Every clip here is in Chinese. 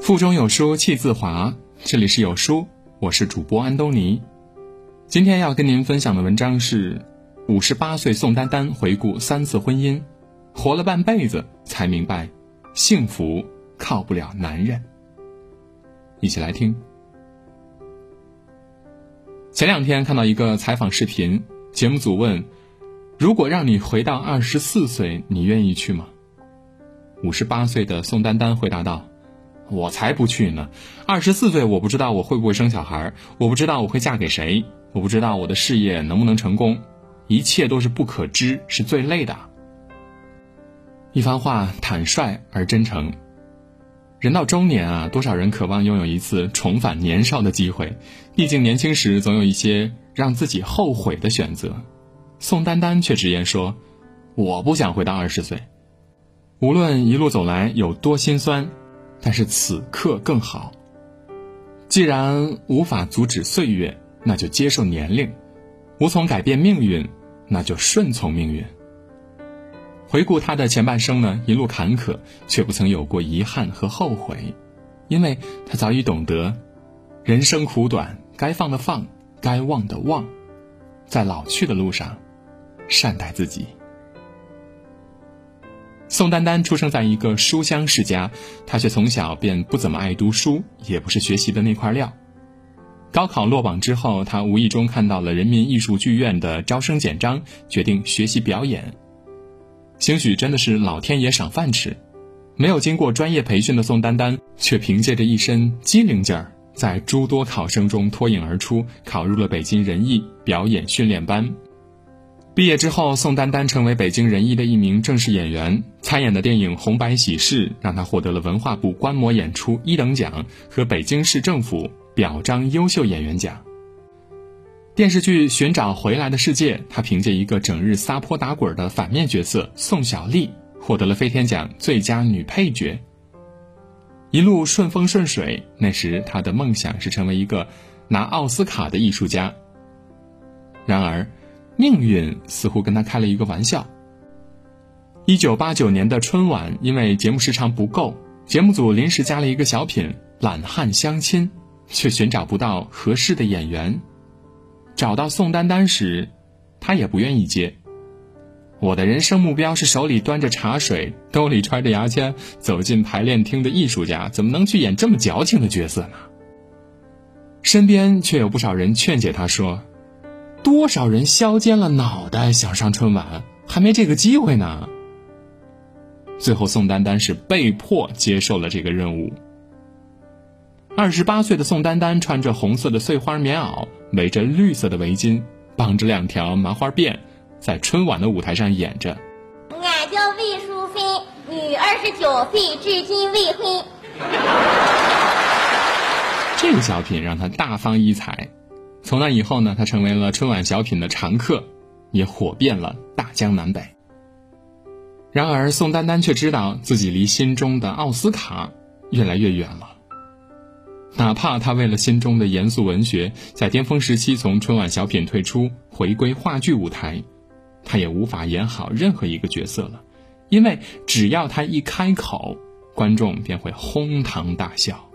腹中有书气自华，这里是有书，我是主播安东尼。今天要跟您分享的文章是：五十八岁宋丹丹回顾三次婚姻，活了半辈子才明白，幸福靠不了男人。一起来听。前两天看到一个采访视频，节目组问：“如果让你回到二十四岁，你愿意去吗？”五十八岁的宋丹丹回答道：“我才不去呢！二十四岁，我不知道我会不会生小孩，我不知道我会嫁给谁，我不知道我的事业能不能成功，一切都是不可知，是最累的。”一番话坦率而真诚。人到中年啊，多少人渴望拥有一次重返年少的机会？毕竟年轻时总有一些让自己后悔的选择。宋丹丹却直言说：“我不想回到二十岁。无论一路走来有多心酸，但是此刻更好。既然无法阻止岁月，那就接受年龄；无从改变命运，那就顺从命运。”回顾他的前半生呢，一路坎坷，却不曾有过遗憾和后悔，因为他早已懂得，人生苦短，该放的放，该忘的忘，在老去的路上，善待自己。宋丹丹出生在一个书香世家，她却从小便不怎么爱读书，也不是学习的那块料。高考落榜之后，她无意中看到了人民艺术剧院的招生简章，决定学习表演。兴许真的是老天爷赏饭吃，没有经过专业培训的宋丹丹，却凭借着一身机灵劲儿，在诸多考生中脱颖而出，考入了北京人艺表演训练班。毕业之后，宋丹丹成为北京人艺的一名正式演员，参演的电影《红白喜事》让她获得了文化部观摩演出一等奖和北京市政府表彰优秀演员奖。电视剧《寻找回来的世界》，她凭借一个整日撒泼打滚的反面角色宋小丽，获得了飞天奖最佳女配角。一路顺风顺水，那时她的梦想是成为一个拿奥斯卡的艺术家。然而，命运似乎跟他开了一个玩笑。一九八九年的春晚，因为节目时长不够，节目组临时加了一个小品《懒汉相亲》，却寻找不到合适的演员。找到宋丹丹时，他也不愿意接。我的人生目标是手里端着茶水，兜里揣着牙签，走进排练厅的艺术家，怎么能去演这么矫情的角色呢？身边却有不少人劝解他说：“多少人削尖了脑袋想上春晚，还没这个机会呢。”最后，宋丹丹是被迫接受了这个任务。二十八岁的宋丹丹穿着红色的碎花棉袄，围着绿色的围巾，绑着两条麻花辫，在春晚的舞台上演着。俺叫魏淑芬，女，二十九岁，至今未婚。这个小品让她大放异彩，从那以后呢，他成为了春晚小品的常客，也火遍了大江南北。然而，宋丹丹却知道自己离心中的奥斯卡越来越远了。哪怕他为了心中的严肃文学，在巅峰时期从春晚小品退出，回归话剧舞台，他也无法演好任何一个角色了，因为只要他一开口，观众便会哄堂大笑。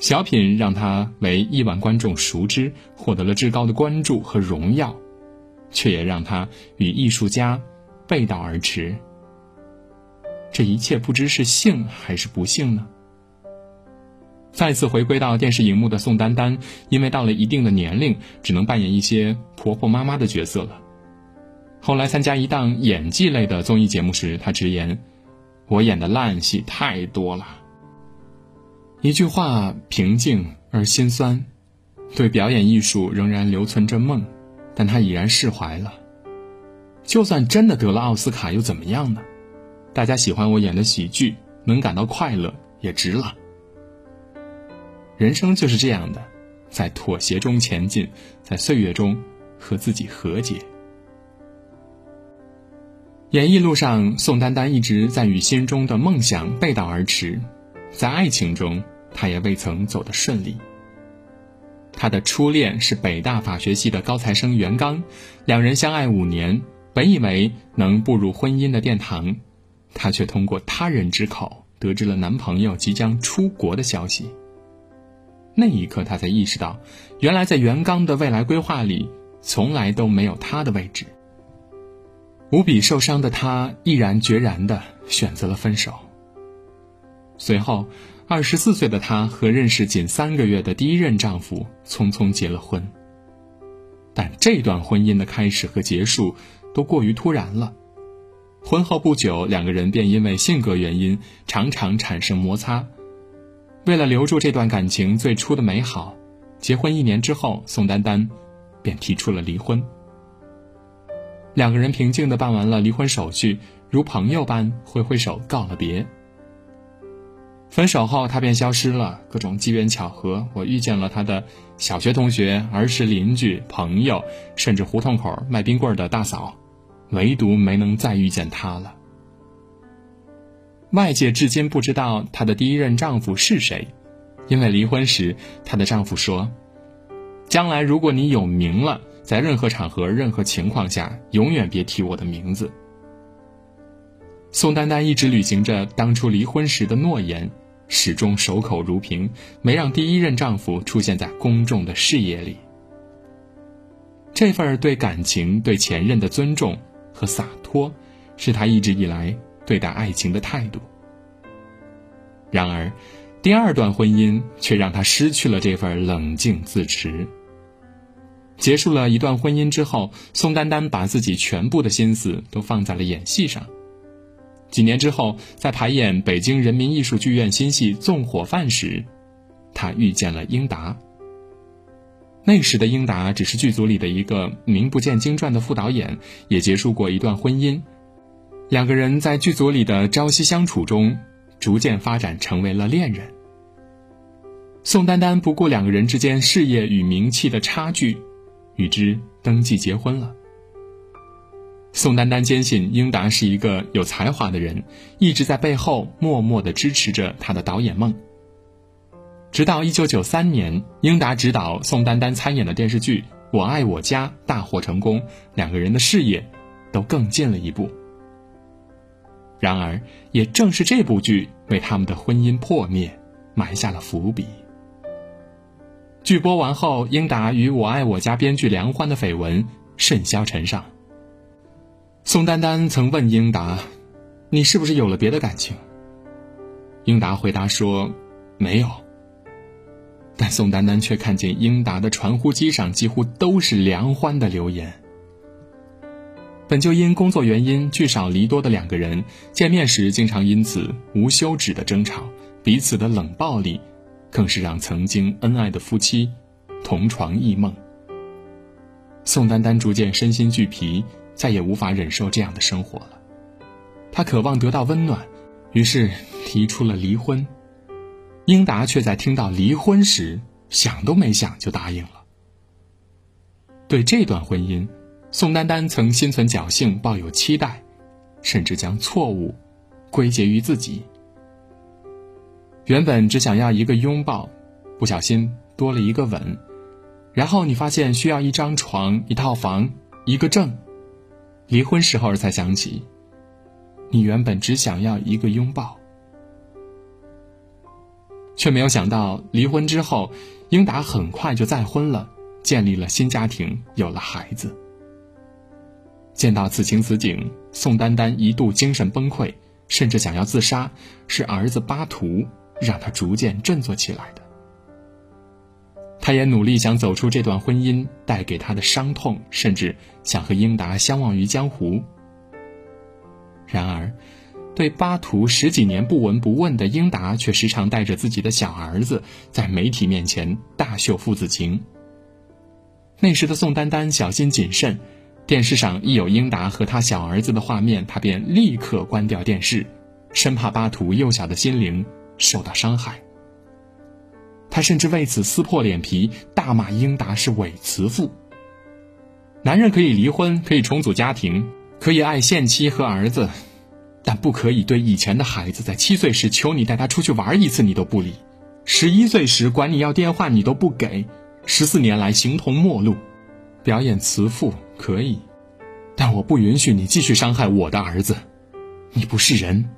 小品让他为亿万观众熟知，获得了至高的关注和荣耀，却也让他与艺术家背道而驰。这一切不知是幸还是不幸呢？再次回归到电视荧幕的宋丹丹，因为到了一定的年龄，只能扮演一些婆婆妈妈的角色了。后来参加一档演技类的综艺节目时，她直言：“我演的烂戏太多了。”一句话，平静而心酸。对表演艺术仍然留存着梦，但他已然释怀了。就算真的得了奥斯卡又怎么样呢？大家喜欢我演的喜剧，能感到快乐也值了。人生就是这样的，在妥协中前进，在岁月中和自己和解。演艺路上，宋丹丹一直在与心中的梦想背道而驰，在爱情中，她也未曾走得顺利。她的初恋是北大法学系的高材生袁刚，两人相爱五年，本以为能步入婚姻的殿堂，他却通过他人之口得知了男朋友即将出国的消息。那一刻，她才意识到，原来在袁刚的未来规划里，从来都没有她的位置。无比受伤的她，毅然决然的选择了分手。随后，二十四岁的她和认识仅三个月的第一任丈夫匆匆结了婚。但这段婚姻的开始和结束都过于突然了。婚后不久，两个人便因为性格原因常常产生摩擦。为了留住这段感情最初的美好，结婚一年之后，宋丹丹便提出了离婚。两个人平静的办完了离婚手续，如朋友般挥挥手告了别。分手后，他便消失了。各种机缘巧合，我遇见了他的小学同学、儿时邻居、朋友，甚至胡同口卖冰棍的大嫂，唯独没能再遇见他了。外界至今不知道她的第一任丈夫是谁，因为离婚时，她的丈夫说：“将来如果你有名了，在任何场合、任何情况下，永远别提我的名字。”宋丹丹一直履行着当初离婚时的诺言，始终守口如瓶，没让第一任丈夫出现在公众的视野里。这份对感情、对前任的尊重和洒脱，是她一直以来。对待爱情的态度。然而，第二段婚姻却让他失去了这份冷静自持。结束了一段婚姻之后，宋丹丹把自己全部的心思都放在了演戏上。几年之后，在排演北京人民艺术剧院新戏《纵火犯》时，他遇见了英达。那时的英达只是剧组里的一个名不见经传的副导演，也结束过一段婚姻。两个人在剧组里的朝夕相处中，逐渐发展成为了恋人。宋丹丹不顾两个人之间事业与名气的差距，与之登记结婚了。宋丹丹坚信英达是一个有才华的人，一直在背后默默的支持着他的导演梦。直到一九九三年，英达执导宋丹丹参演的电视剧《我爱我家》大获成功，两个人的事业都更进了一步。然而，也正是这部剧为他们的婚姻破灭埋下了伏笔。剧播完后，英达与我爱我家编剧梁欢的绯闻甚嚣尘上。宋丹丹曾问英达：“你是不是有了别的感情？”英达回答说：“没有。”但宋丹丹却看见英达的传呼机上几乎都是梁欢的留言。本就因工作原因聚少离多的两个人，见面时经常因此无休止的争吵，彼此的冷暴力，更是让曾经恩爱的夫妻同床异梦。宋丹丹逐渐身心俱疲，再也无法忍受这样的生活了。她渴望得到温暖，于是提出了离婚。英达却在听到离婚时想都没想就答应了。对这段婚姻。宋丹丹曾心存侥幸，抱有期待，甚至将错误归结于自己。原本只想要一个拥抱，不小心多了一个吻，然后你发现需要一张床、一套房、一个证。离婚时候才想起，你原本只想要一个拥抱，却没有想到离婚之后，英达很快就再婚了，建立了新家庭，有了孩子。见到此情此景，宋丹丹一度精神崩溃，甚至想要自杀。是儿子巴图让她逐渐振作起来的。他也努力想走出这段婚姻带给他的伤痛，甚至想和英达相忘于江湖。然而，对巴图十几年不闻不问的英达，却时常带着自己的小儿子在媒体面前大秀父子情。那时的宋丹丹小心谨慎。电视上一有英达和他小儿子的画面，他便立刻关掉电视，生怕巴图幼小的心灵受到伤害。他甚至为此撕破脸皮，大骂英达是伪慈父。男人可以离婚，可以重组家庭，可以爱现妻和儿子，但不可以对以前的孩子，在七岁时求你带他出去玩一次你都不理，十一岁时管你要电话你都不给，十四年来形同陌路，表演慈父。可以，但我不允许你继续伤害我的儿子。你不是人。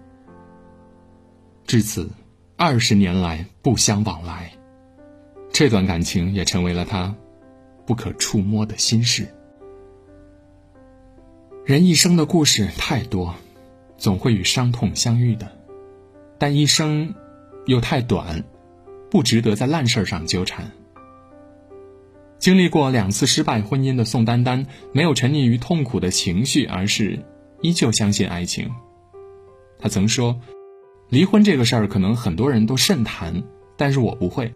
至此，二十年来不相往来。这段感情也成为了他不可触摸的心事。人一生的故事太多，总会与伤痛相遇的，但一生又太短，不值得在烂事上纠缠。经历过两次失败婚姻的宋丹丹，没有沉溺于痛苦的情绪，而是依旧相信爱情。她曾说：“离婚这个事儿，可能很多人都慎谈，但是我不会。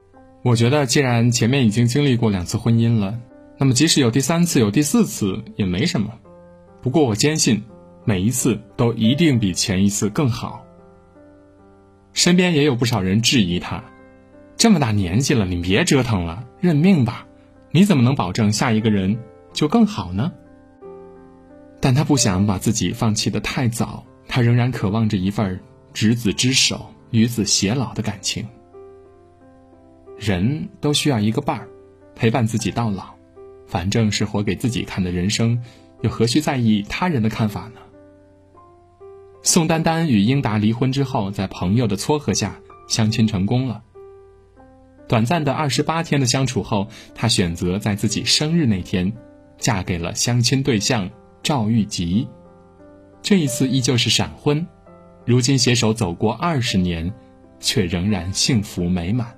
我觉得，既然前面已经经历过两次婚姻了，那么即使有第三次、有第四次也没什么。不过我坚信，每一次都一定比前一次更好。”身边也有不少人质疑他：“这么大年纪了，你别折腾了，认命吧。”你怎么能保证下一个人就更好呢？但他不想把自己放弃的太早，他仍然渴望着一份执子之手、与子偕老的感情。人都需要一个伴儿，陪伴自己到老，反正是活给自己看的人生，又何须在意他人的看法呢？宋丹丹与英达离婚之后，在朋友的撮合下相亲成功了。短暂的二十八天的相处后，她选择在自己生日那天，嫁给了相亲对象赵玉吉。这一次依旧是闪婚，如今携手走过二十年，却仍然幸福美满。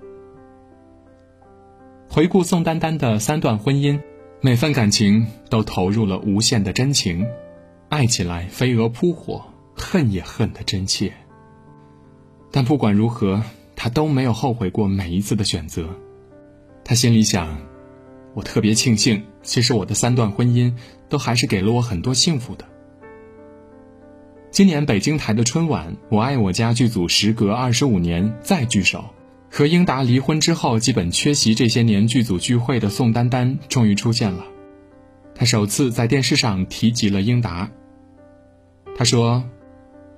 回顾宋丹丹的三段婚姻，每份感情都投入了无限的真情，爱起来飞蛾扑火，恨也恨得真切。但不管如何。他都没有后悔过每一次的选择，他心里想：“我特别庆幸，其实我的三段婚姻都还是给了我很多幸福的。”今年北京台的春晚《我爱我家》剧组时隔二十五年再聚首，和英达离婚之后基本缺席这些年剧组聚会的宋丹丹终于出现了，她首次在电视上提及了英达。她说：“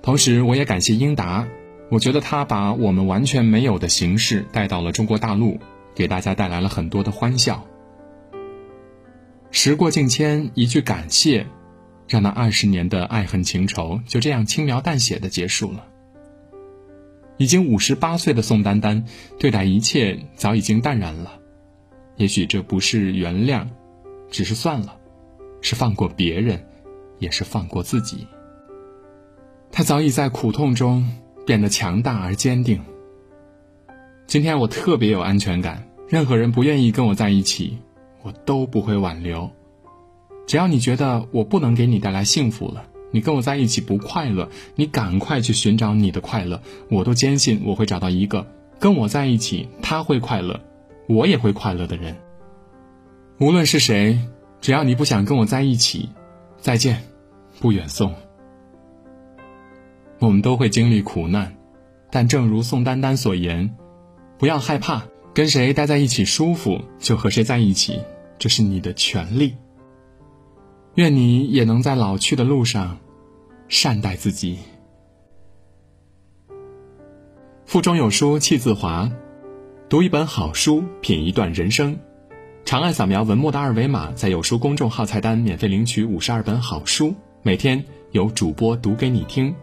同时，我也感谢英达。”我觉得他把我们完全没有的形式带到了中国大陆，给大家带来了很多的欢笑。时过境迁，一句感谢，让那二十年的爱恨情仇就这样轻描淡写的结束了。已经五十八岁的宋丹丹，对待一切早已经淡然了。也许这不是原谅，只是算了，是放过别人，也是放过自己。他早已在苦痛中。变得强大而坚定。今天我特别有安全感，任何人不愿意跟我在一起，我都不会挽留。只要你觉得我不能给你带来幸福了，你跟我在一起不快乐，你赶快去寻找你的快乐。我都坚信我会找到一个跟我在一起，他会快乐，我也会快乐的人。无论是谁，只要你不想跟我在一起，再见，不远送。我们都会经历苦难，但正如宋丹丹所言，不要害怕，跟谁待在一起舒服就和谁在一起，这是你的权利。愿你也能在老去的路上，善待自己。腹中有书气自华，读一本好书，品一段人生。长按扫描文末的二维码，在有书公众号菜单免费领取五十二本好书，每天有主播读给你听。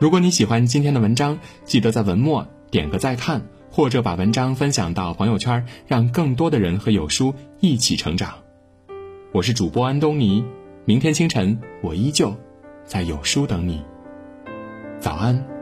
如果你喜欢今天的文章，记得在文末点个再看，或者把文章分享到朋友圈，让更多的人和有书一起成长。我是主播安东尼，明天清晨我依旧在有书等你。早安。